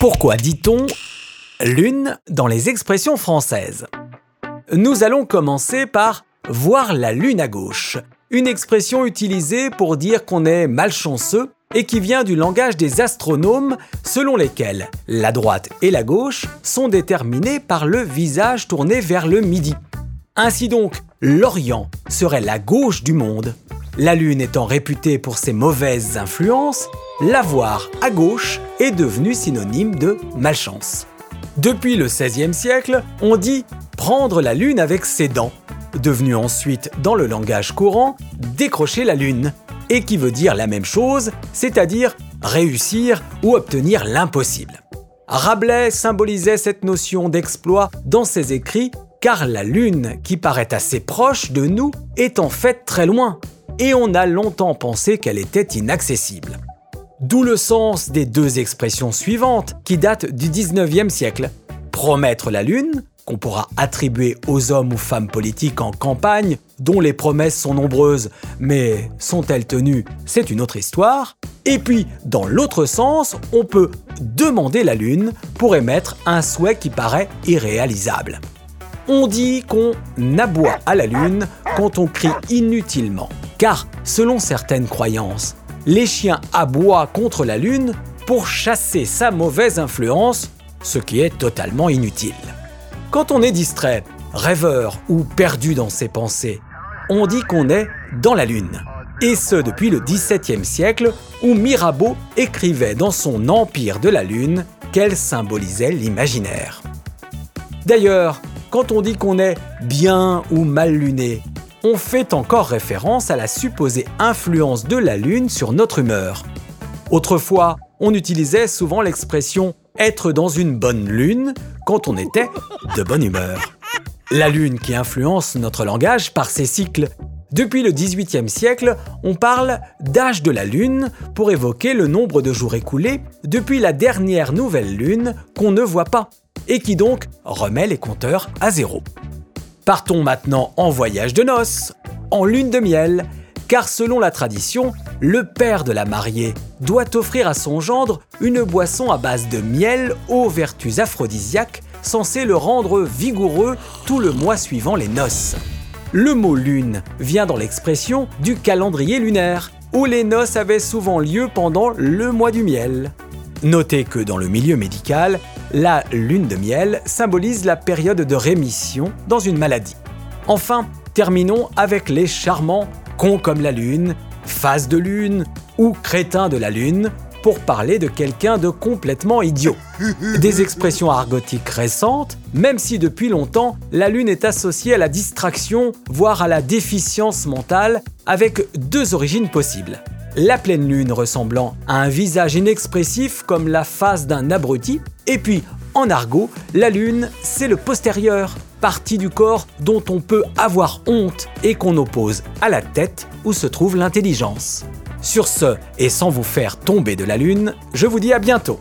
Pourquoi dit-on lune dans les expressions françaises? Nous allons commencer par voir la lune à gauche, une expression utilisée pour dire qu'on est malchanceux et qui vient du langage des astronomes selon lesquels la droite et la gauche sont déterminées par le visage tourné vers le midi. Ainsi donc, l'Orient serait la gauche du monde. La Lune étant réputée pour ses mauvaises influences, la voir à gauche est devenu synonyme de malchance. Depuis le XVIe siècle, on dit prendre la Lune avec ses dents, devenu ensuite dans le langage courant décrocher la Lune, et qui veut dire la même chose, c'est-à-dire réussir ou obtenir l'impossible. Rabelais symbolisait cette notion d'exploit dans ses écrits car la Lune, qui paraît assez proche de nous, est en fait très loin, et on a longtemps pensé qu'elle était inaccessible. D'où le sens des deux expressions suivantes qui datent du 19e siècle. Promettre la Lune qu'on pourra attribuer aux hommes ou femmes politiques en campagne, dont les promesses sont nombreuses, mais sont-elles tenues C'est une autre histoire. Et puis, dans l'autre sens, on peut demander la Lune pour émettre un souhait qui paraît irréalisable. On dit qu'on aboie à la Lune quand on crie inutilement, car selon certaines croyances, les chiens aboient contre la Lune pour chasser sa mauvaise influence, ce qui est totalement inutile. Quand on est distrait, rêveur ou perdu dans ses pensées, on dit qu'on est dans la Lune. Et ce depuis le XVIIe siècle où Mirabeau écrivait dans son Empire de la Lune qu'elle symbolisait l'imaginaire. D'ailleurs, quand on dit qu'on est bien ou mal luné, on fait encore référence à la supposée influence de la Lune sur notre humeur. Autrefois, on utilisait souvent l'expression être dans une bonne lune quand on était de bonne humeur. La lune qui influence notre langage par ses cycles. Depuis le XVIIIe siècle, on parle d'âge de la lune pour évoquer le nombre de jours écoulés depuis la dernière nouvelle lune qu'on ne voit pas et qui donc remet les compteurs à zéro. Partons maintenant en voyage de noces, en lune de miel, car selon la tradition, le père de la mariée doit offrir à son gendre une boisson à base de miel aux vertus aphrodisiaques censées le rendre vigoureux tout le mois suivant les noces. Le mot lune vient dans l'expression du calendrier lunaire, où les noces avaient souvent lieu pendant le mois du miel. Notez que dans le milieu médical, la lune de miel symbolise la période de rémission dans une maladie. Enfin, terminons avec les charmants con comme la lune, face de lune ou crétin de la lune pour parler de quelqu'un de complètement idiot. Des expressions argotiques récentes, même si depuis longtemps la lune est associée à la distraction, voire à la déficience mentale, avec deux origines possibles. La pleine lune ressemblant à un visage inexpressif comme la face d'un abruti, et puis en argot, la lune, c'est le postérieur, partie du corps dont on peut avoir honte et qu'on oppose à la tête où se trouve l'intelligence. Sur ce, et sans vous faire tomber de la lune, je vous dis à bientôt